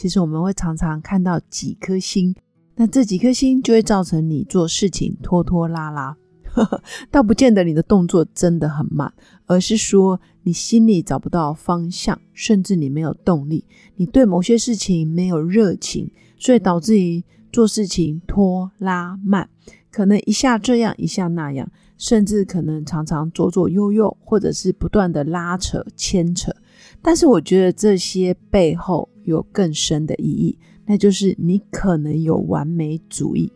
其实我们会常常看到几颗星，那这几颗星就会造成你做事情拖拖拉拉，倒不见得你的动作真的很慢，而是说你心里找不到方向，甚至你没有动力，你对某些事情没有热情，所以导致于做事情拖拉慢，可能一下这样一下那样，甚至可能常常左左右右，或者是不断的拉扯牵扯。但是我觉得这些背后有更深的意义，那就是你可能有完美主义。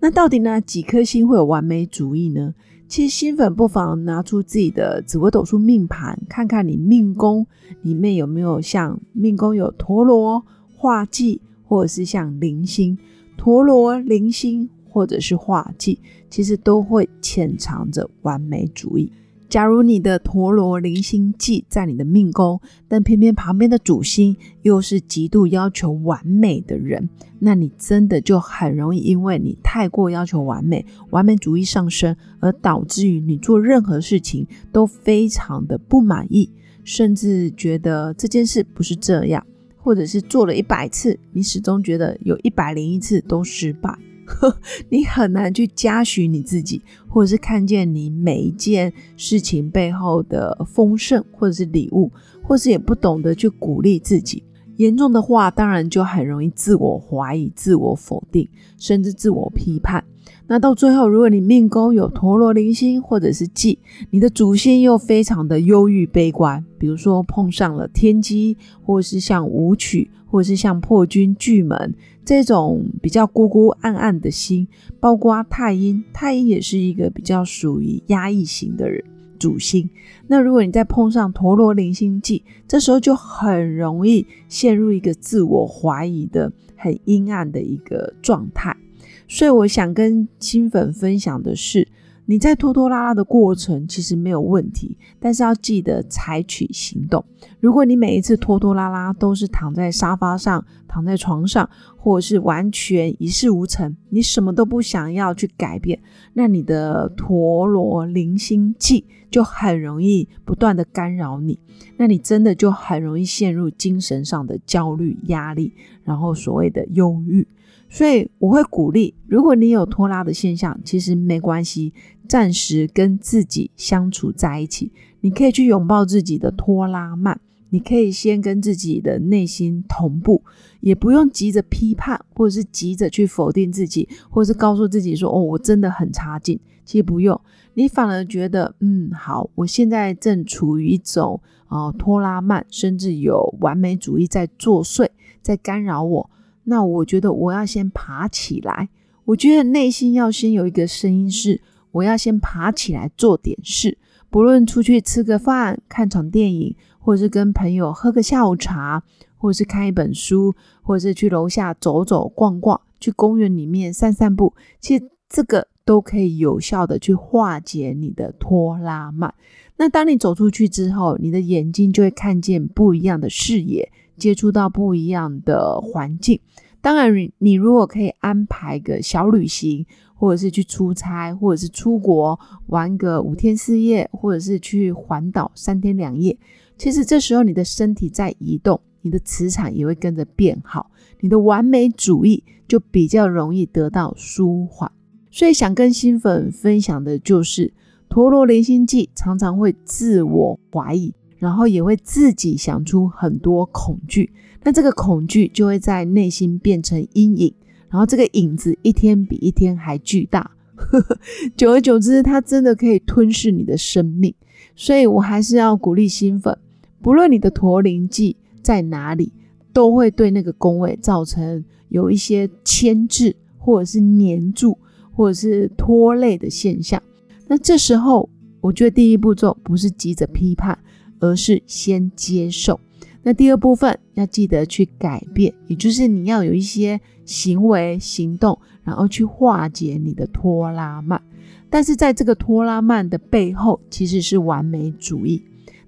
那到底呢几颗星会有完美主义呢？其实新粉不妨拿出自己的紫微斗数命盘，看看你命宫里面有没有像命宫有陀螺、化忌，或者是像零星陀螺、零星，或者是化忌，其实都会潜藏着完美主义。假如你的陀螺零星忌在你的命宫，但偏偏旁边的主星又是极度要求完美的人，那你真的就很容易因为你太过要求完美，完美主义上升，而导致于你做任何事情都非常的不满意，甚至觉得这件事不是这样，或者是做了一百次，你始终觉得有一百零一次都失败。你很难去嘉许你自己，或者是看见你每一件事情背后的丰盛，或者是礼物，或是也不懂得去鼓励自己。严重的话，当然就很容易自我怀疑、自我否定，甚至自我批判。那到最后，如果你命宫有陀罗零星或者是忌，你的主星又非常的忧郁悲观，比如说碰上了天机，或是像舞曲，或者是像破军巨门这种比较孤孤暗暗的星，包括太阴，太阴也是一个比较属于压抑型的人。主星，那如果你再碰上陀罗零星忌，这时候就很容易陷入一个自我怀疑的很阴暗的一个状态。所以我想跟新粉分享的是。你在拖拖拉拉的过程其实没有问题，但是要记得采取行动。如果你每一次拖拖拉拉都是躺在沙发上、躺在床上，或者是完全一事无成，你什么都不想要去改变，那你的陀螺零星记就很容易不断的干扰你，那你真的就很容易陷入精神上的焦虑、压力，然后所谓的忧郁。所以我会鼓励，如果你有拖拉的现象，其实没关系，暂时跟自己相处在一起，你可以去拥抱自己的拖拉慢，你可以先跟自己的内心同步，也不用急着批判，或者是急着去否定自己，或者是告诉自己说哦，我真的很差劲。其实不用，你反而觉得嗯好，我现在正处于一种呃拖拉慢，甚至有完美主义在作祟，在干扰我。那我觉得我要先爬起来，我觉得内心要先有一个声音是，我要先爬起来做点事，不论出去吃个饭、看场电影，或是跟朋友喝个下午茶，或是看一本书，或者是去楼下走走逛逛，去公园里面散散步，其实这个都可以有效的去化解你的拖拉慢。那当你走出去之后，你的眼睛就会看见不一样的视野。接触到不一样的环境，当然，你如果可以安排个小旅行，或者是去出差，或者是出国玩个五天四夜，或者是去环岛三天两夜，其实这时候你的身体在移动，你的磁场也会跟着变好，你的完美主义就比较容易得到舒缓。所以想跟新粉分享的就是，陀螺连心记常常会自我怀疑。然后也会自己想出很多恐惧，那这个恐惧就会在内心变成阴影，然后这个影子一天比一天还巨大，久而久之，它真的可以吞噬你的生命。所以我还是要鼓励新粉，不论你的驼铃记在哪里，都会对那个宫位造成有一些牵制，或者是黏住，或者是拖累的现象。那这时候，我觉得第一步骤不是急着批判。而是先接受，那第二部分要记得去改变，也就是你要有一些行为行动，然后去化解你的拖拉慢。但是在这个拖拉慢的背后，其实是完美主义。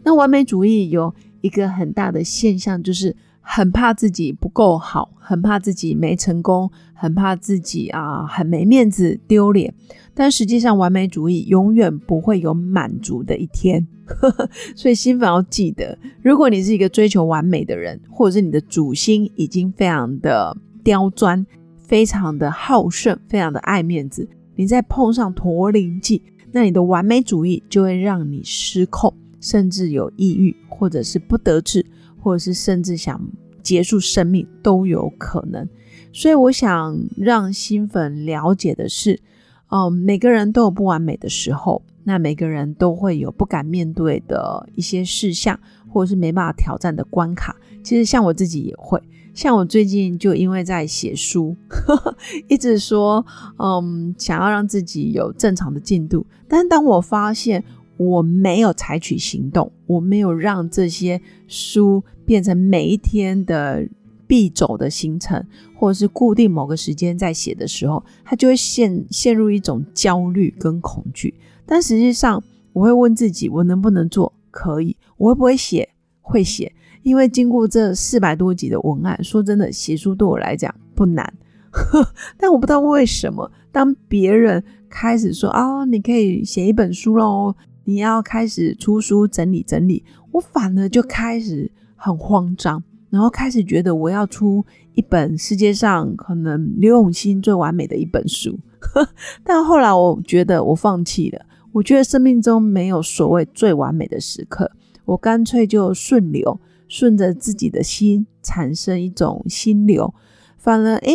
那完美主义有一个很大的现象，就是很怕自己不够好，很怕自己没成功，很怕自己啊很没面子、丢脸。但实际上，完美主义永远不会有满足的一天。所以新粉要记得，如果你是一个追求完美的人，或者是你的主心已经非常的刁钻、非常的好胜、非常的爱面子，你再碰上驼铃记，那你的完美主义就会让你失控，甚至有抑郁，或者是不得志，或者是甚至想结束生命都有可能。所以我想让新粉了解的是，哦，每个人都有不完美的时候。那每个人都会有不敢面对的一些事项，或者是没办法挑战的关卡。其实像我自己也会，像我最近就因为在写书，一直说，嗯，想要让自己有正常的进度。但当我发现我没有采取行动，我没有让这些书变成每一天的必走的行程，或者是固定某个时间在写的时候，他就会陷陷入一种焦虑跟恐惧。但实际上，我会问自己：我能不能做？可以。我会不会写？会写。因为经过这四百多集的文案，说真的，写书对我来讲不难。但我不知道为什么，当别人开始说：“啊，你可以写一本书喽，你要开始出书整理整理。”我反而就开始很慌张，然后开始觉得我要出一本世界上可能刘永新最完美的一本书。但后来我觉得我放弃了。我觉得生命中没有所谓最完美的时刻，我干脆就顺流，顺着自己的心产生一种心流。反而，诶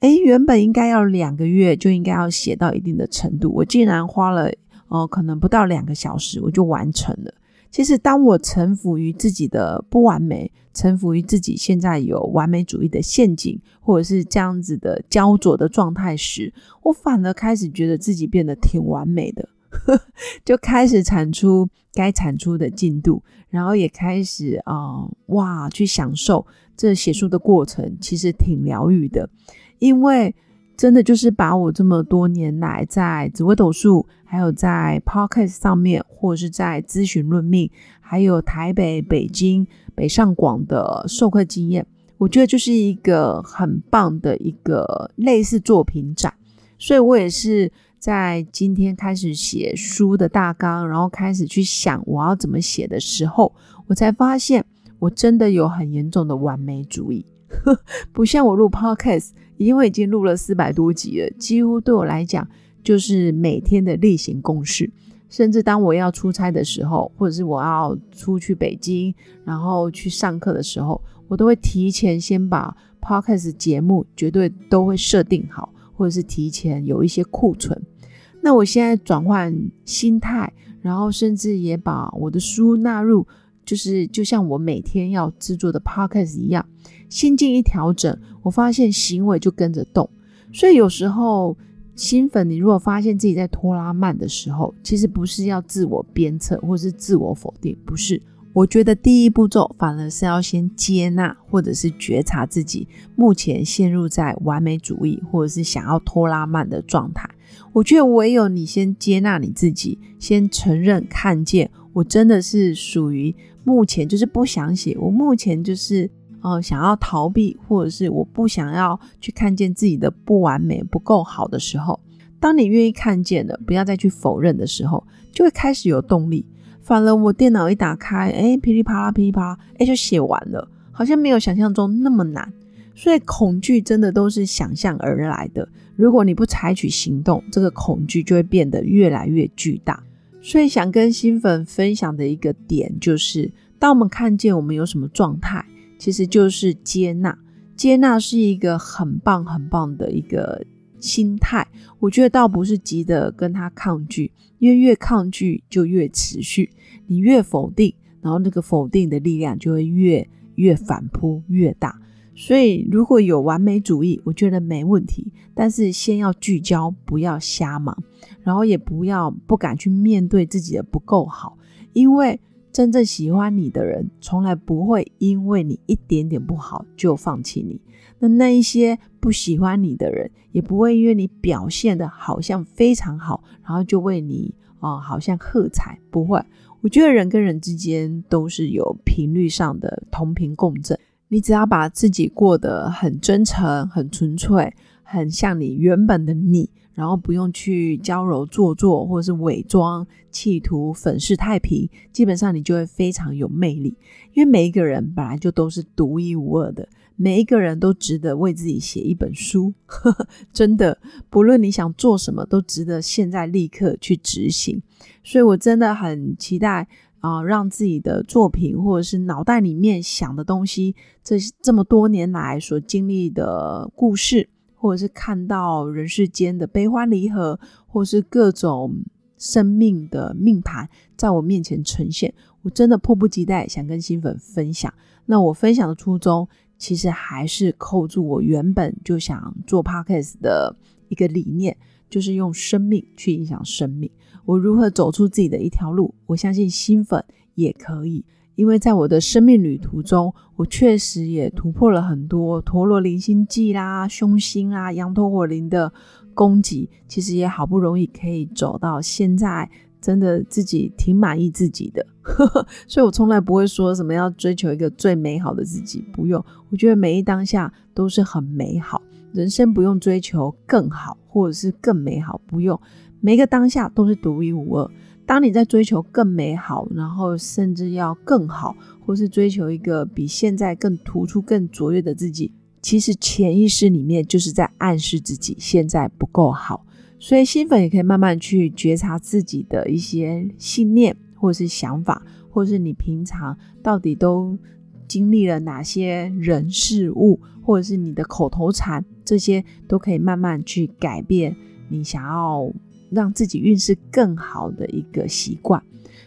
诶，原本应该要两个月就应该要写到一定的程度，我竟然花了哦，可能不到两个小时我就完成了。其实，当我臣服于自己的不完美，臣服于自己现在有完美主义的陷阱，或者是这样子的焦灼的状态时，我反而开始觉得自己变得挺完美的。就开始产出该产出的进度，然后也开始啊哇去享受这写书的过程，其实挺疗愈的。因为真的就是把我这么多年来在紫微斗数，还有在 podcast 上面，或者是在咨询论命，还有台北、北京、北上广的授课经验，我觉得就是一个很棒的一个类似作品展，所以我也是。在今天开始写书的大纲，然后开始去想我要怎么写的时候，我才发现我真的有很严重的完美主义。不像我录 podcast，因为已经录了四百多集了，几乎对我来讲就是每天的例行公事。甚至当我要出差的时候，或者是我要出去北京，然后去上课的时候，我都会提前先把 podcast 节目绝对都会设定好，或者是提前有一些库存。那我现在转换心态，然后甚至也把我的书纳入，就是就像我每天要制作的 podcast 一样，心境一调整，我发现行为就跟着动。所以有时候新粉，你如果发现自己在拖拉慢的时候，其实不是要自我鞭策或是自我否定，不是。我觉得第一步骤反而是要先接纳或者是觉察自己目前陷入在完美主义或者是想要拖拉慢的状态。我觉得唯有你先接纳你自己，先承认、看见，我真的是属于目前就是不想写，我目前就是呃想要逃避，或者是我不想要去看见自己的不完美、不够好的时候，当你愿意看见了，不要再去否认的时候，就会开始有动力。反而我电脑一打开，哎，噼里啪啦，噼里啪啦，哎，就写完了，好像没有想象中那么难。所以恐惧真的都是想象而来的。如果你不采取行动，这个恐惧就会变得越来越巨大。所以想跟新粉分享的一个点就是，当我们看见我们有什么状态，其实就是接纳。接纳是一个很棒很棒的一个心态。我觉得倒不是急着跟他抗拒，因为越抗拒就越持续。你越否定，然后那个否定的力量就会越越反扑越大。所以，如果有完美主义，我觉得没问题。但是，先要聚焦，不要瞎忙，然后也不要不敢去面对自己的不够好，因为真正喜欢你的人，从来不会因为你一点点不好就放弃你。那那一些不喜欢你的人，也不会因为你表现的好像非常好，然后就为你哦，好像喝彩。不会，我觉得人跟人之间都是有频率上的同频共振。你只要把自己过得很真诚、很纯粹、很像你原本的你，然后不用去娇柔做作或者是伪装，企图粉饰太平，基本上你就会非常有魅力。因为每一个人本来就都是独一无二的。每一个人都值得为自己写一本书，真的，不论你想做什么，都值得现在立刻去执行。所以我真的很期待啊，让自己的作品或者是脑袋里面想的东西，这这么多年来所经历的故事，或者是看到人世间的悲欢离合，或是各种生命的命盘，在我面前呈现。我真的迫不及待想跟新粉分享。那我分享的初衷。其实还是扣住我原本就想做 podcast 的一个理念，就是用生命去影响生命。我如何走出自己的一条路？我相信新粉也可以，因为在我的生命旅途中，我确实也突破了很多陀螺灵星记啦、凶星啦、羊驼火灵的攻击。其实也好不容易可以走到现在。真的自己挺满意自己的，所以我从来不会说什么要追求一个最美好的自己，不用。我觉得每一当下都是很美好，人生不用追求更好或者是更美好，不用。每个当下都是独一无二。当你在追求更美好，然后甚至要更好，或是追求一个比现在更突出、更卓越的自己，其实潜意识里面就是在暗示自己现在不够好。所以新粉也可以慢慢去觉察自己的一些信念，或者是想法，或者是你平常到底都经历了哪些人事物，或者是你的口头禅，这些都可以慢慢去改变你想要让自己运势更好的一个习惯。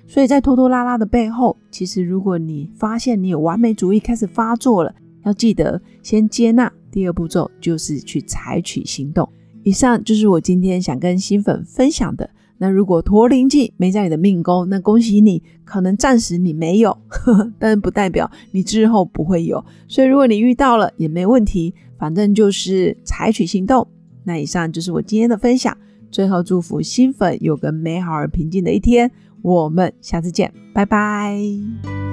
所以在拖拖拉拉的背后，其实如果你发现你有完美主义开始发作了，要记得先接纳，第二步骤就是去采取行动。以上就是我今天想跟新粉分享的。那如果驼铃记没在你的命宫，那恭喜你，可能暂时你没有呵呵，但不代表你之后不会有。所以如果你遇到了也没问题，反正就是采取行动。那以上就是我今天的分享。最后祝福新粉有个美好而平静的一天。我们下次见，拜拜。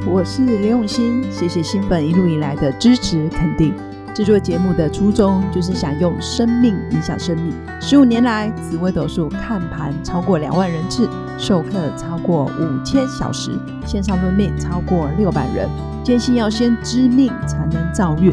我是刘永新，谢谢新粉一路以来的支持肯定。制作节目的初衷就是想用生命影响生命。十五年来，紫微斗数看盘超过两万人次，授课超过五千小时，线上论命超过六百人。坚信要先知命才能造运，